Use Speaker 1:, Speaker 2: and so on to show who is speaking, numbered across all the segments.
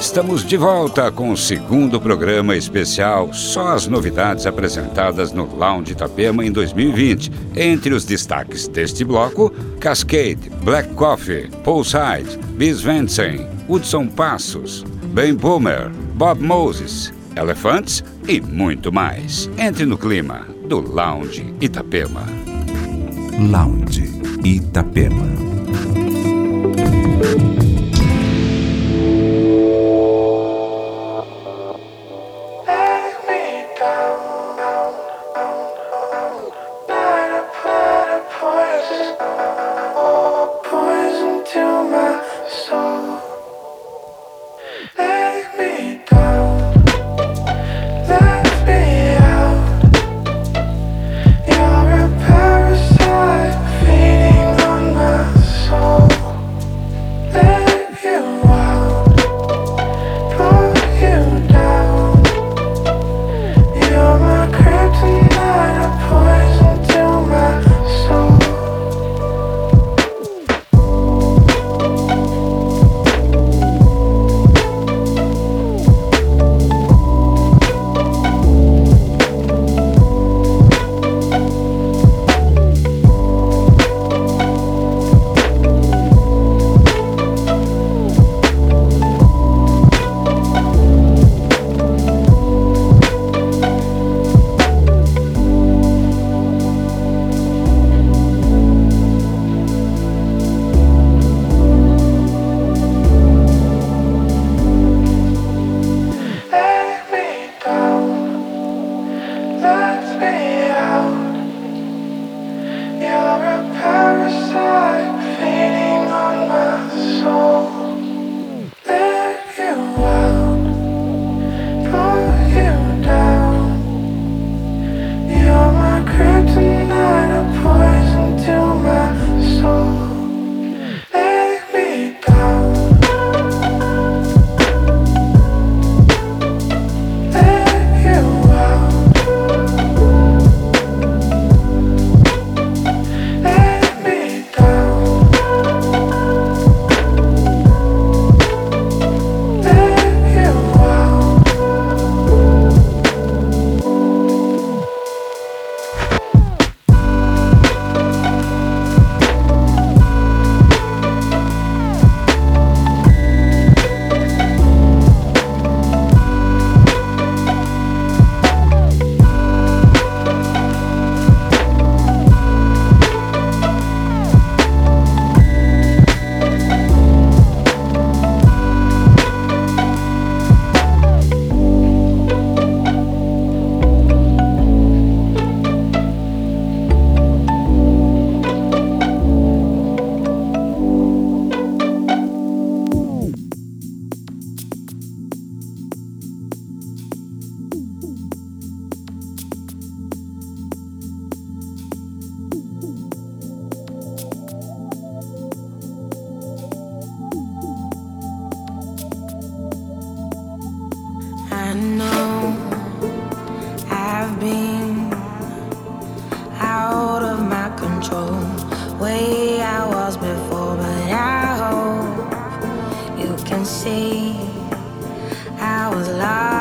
Speaker 1: Estamos de volta com o segundo programa especial, só as novidades apresentadas no Lounge Itapema em 2020. Entre os destaques deste bloco, Cascade, Black Coffee, Poolside, Bis Vensen, Hudson Passos, Ben Boomer, Bob Moses, Elefantes e muito mais. Entre no clima do Lounge Itapema.
Speaker 2: Lounge Itapema.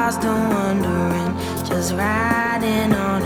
Speaker 3: lost and wondering, just riding
Speaker 4: on.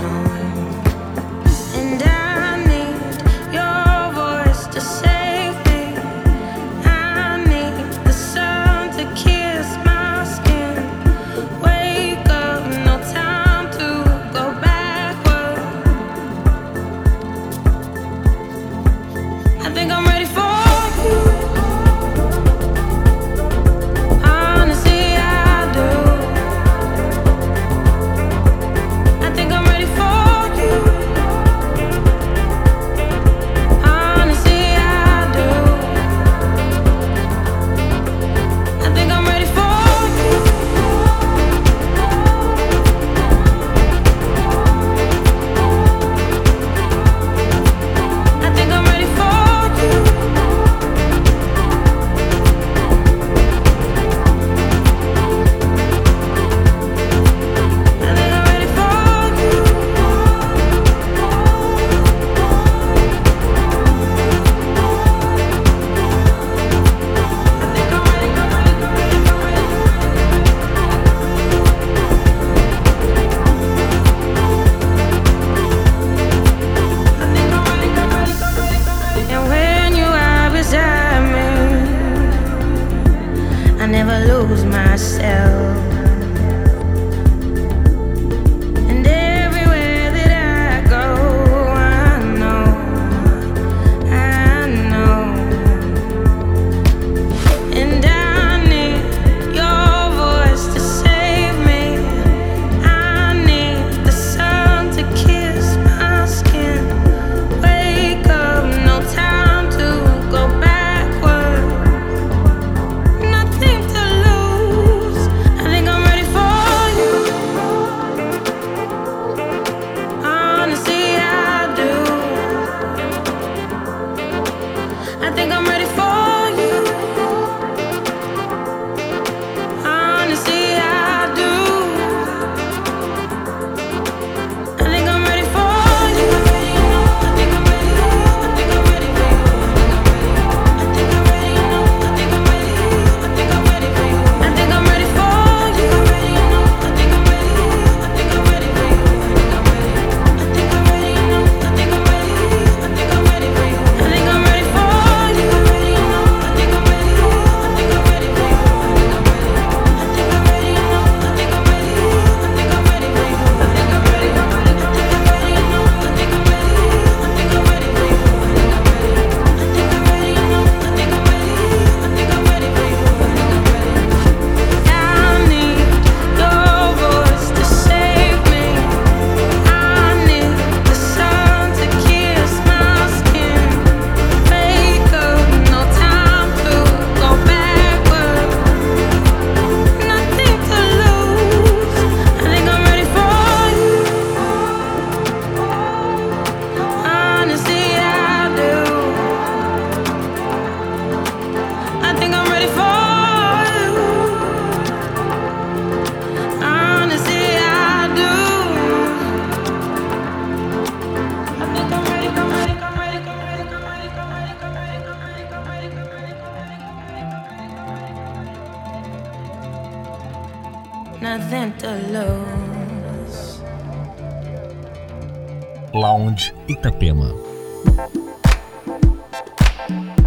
Speaker 4: Say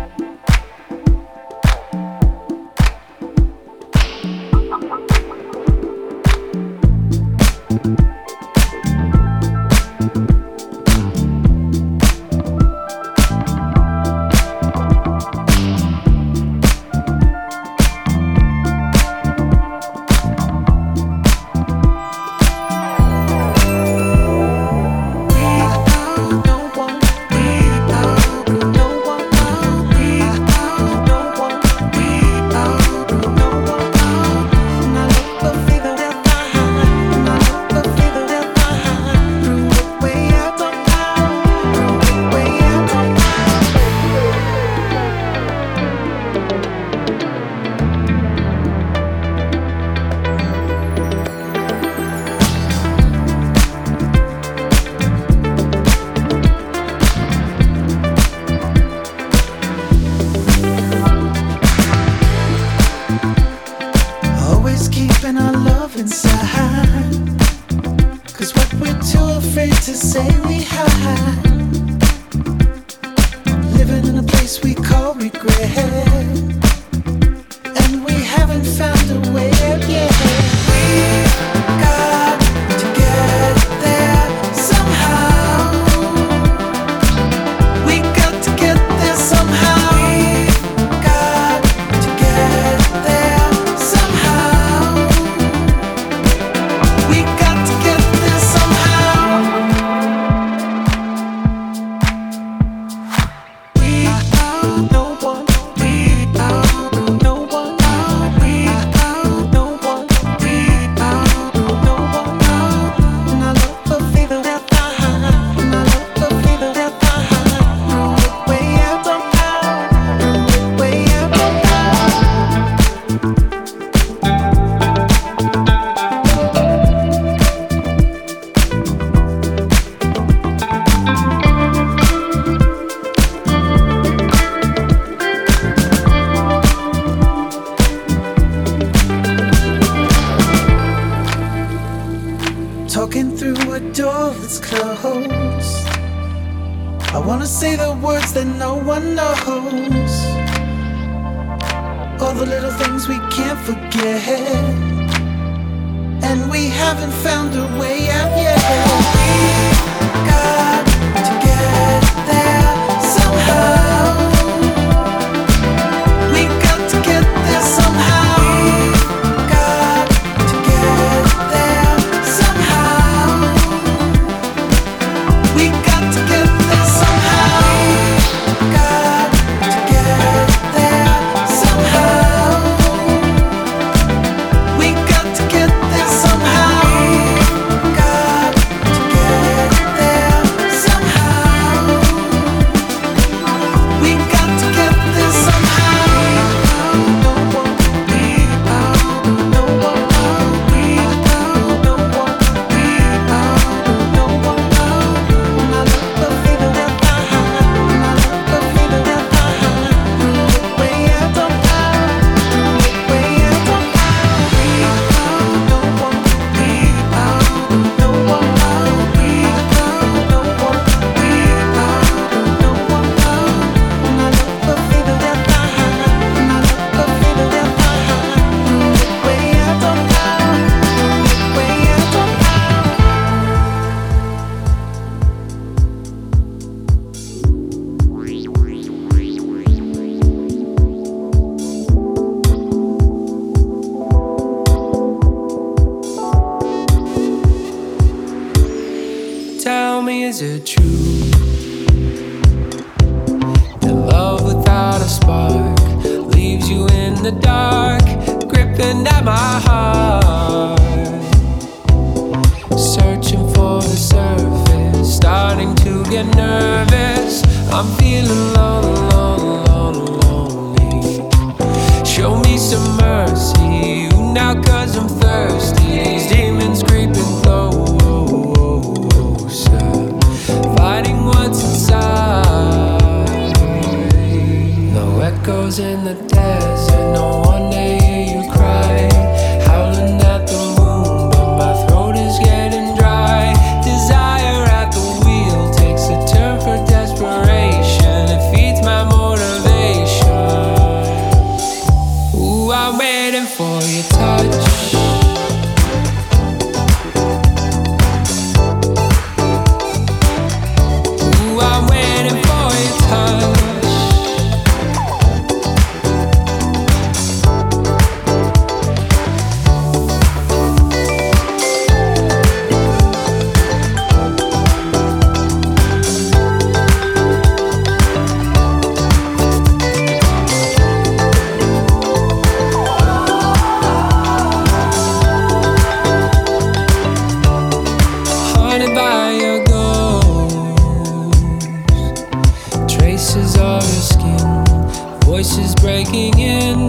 Speaker 4: is breaking in.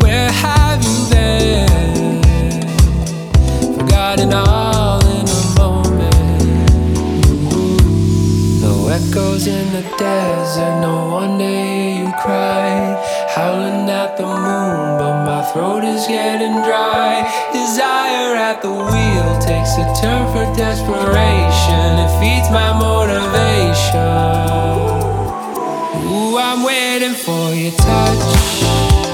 Speaker 4: Where have you been? Forgotten all in a moment. No echoes in the desert, no one day you cry. Howling at the moon, but my throat is getting dry. Desire at the wheel takes a turn for desperation. It feeds my motivation. I'm waiting for your touch.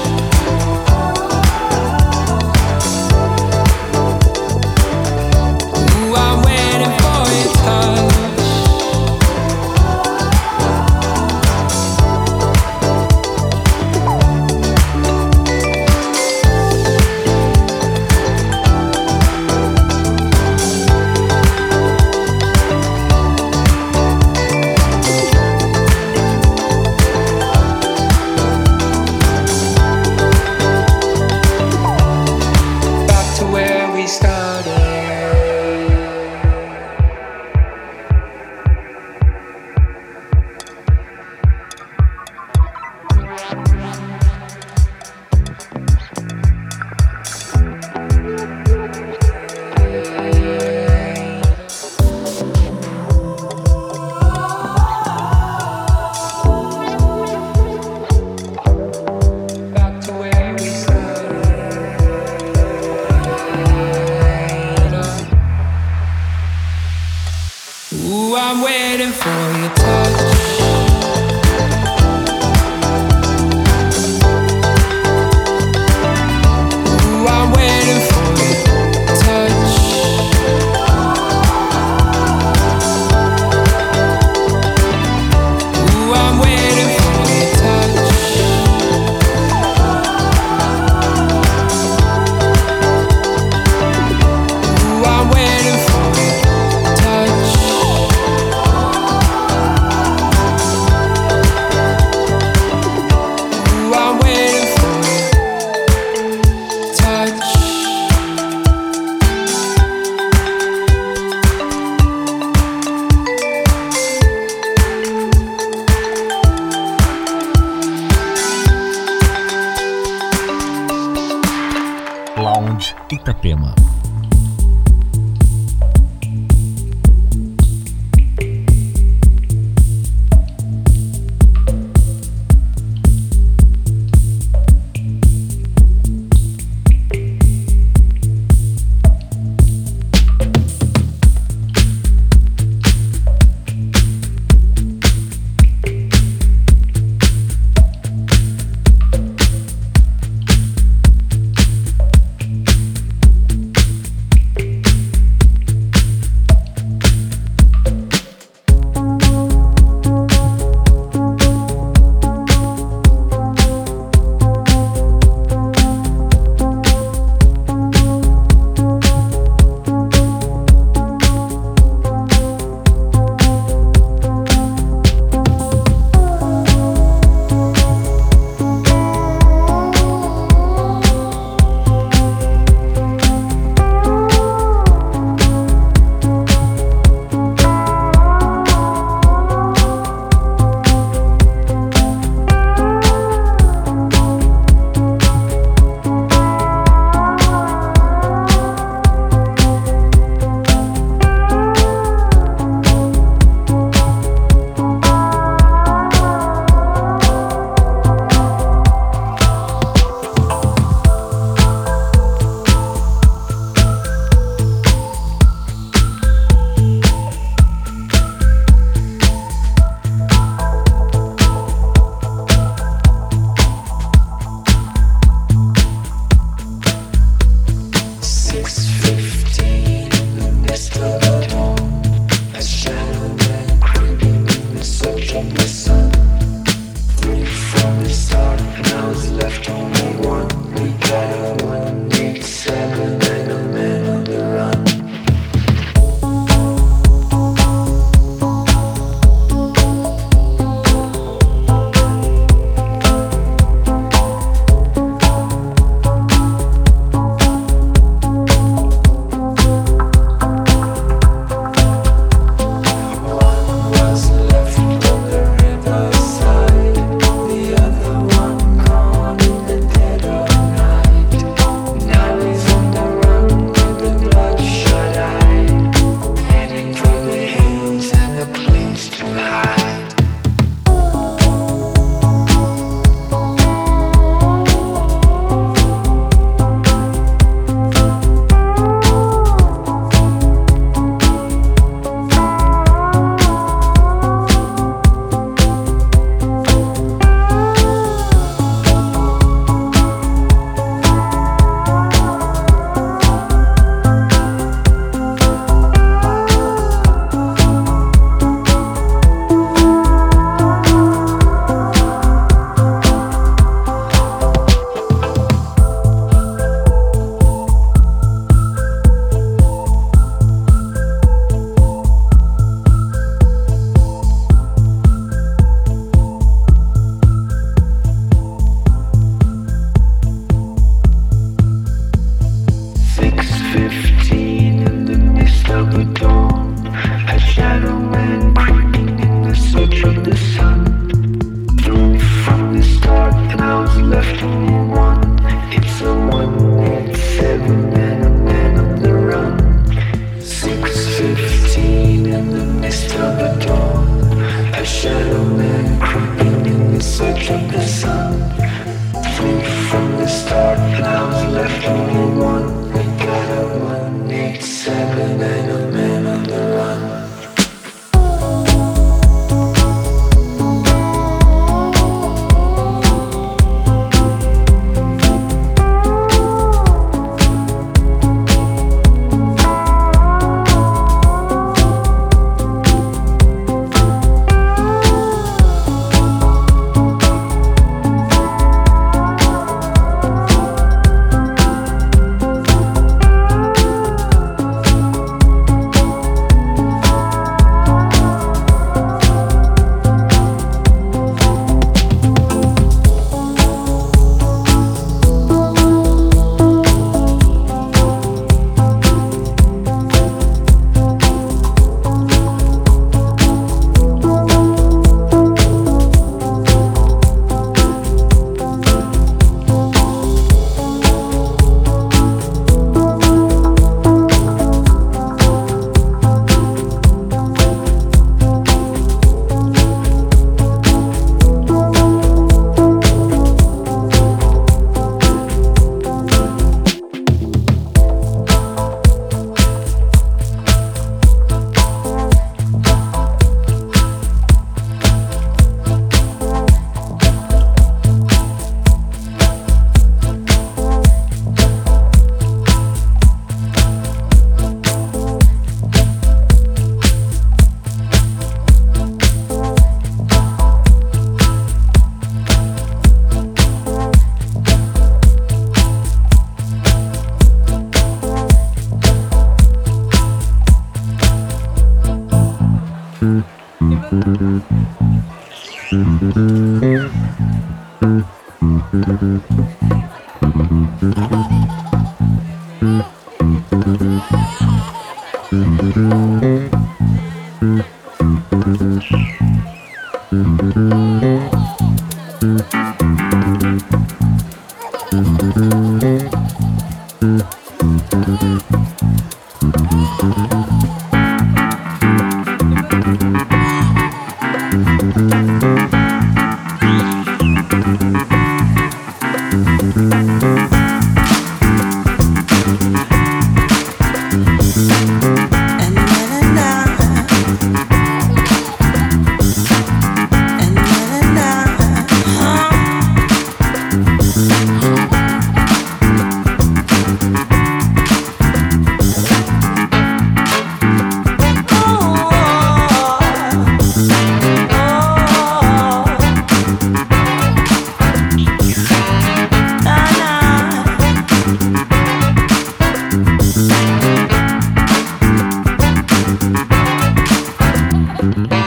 Speaker 4: Mm-hmm.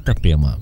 Speaker 5: Итапема.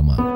Speaker 5: Itapema. And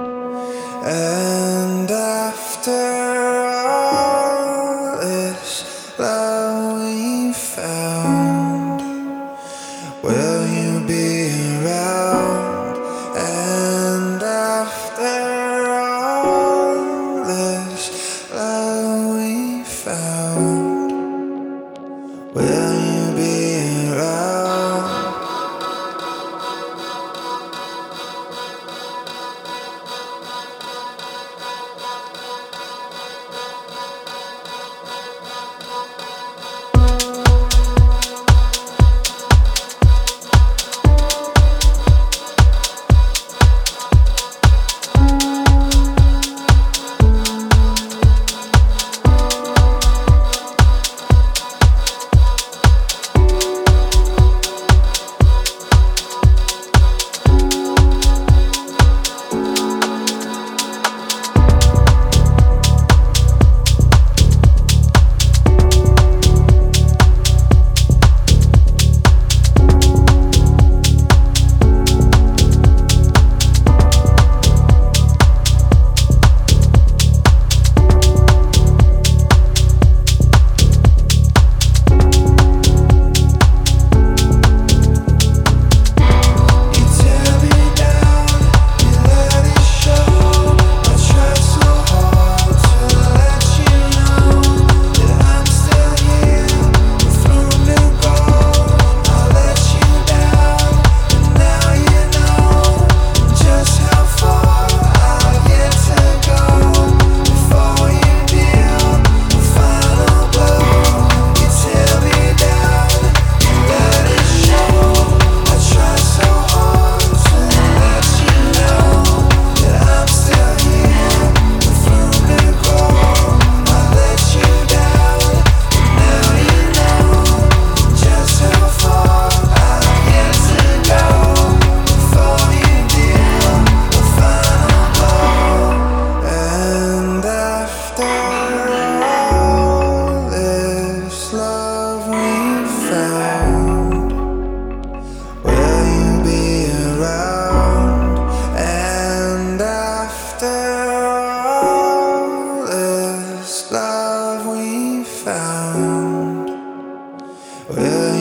Speaker 6: Yeah.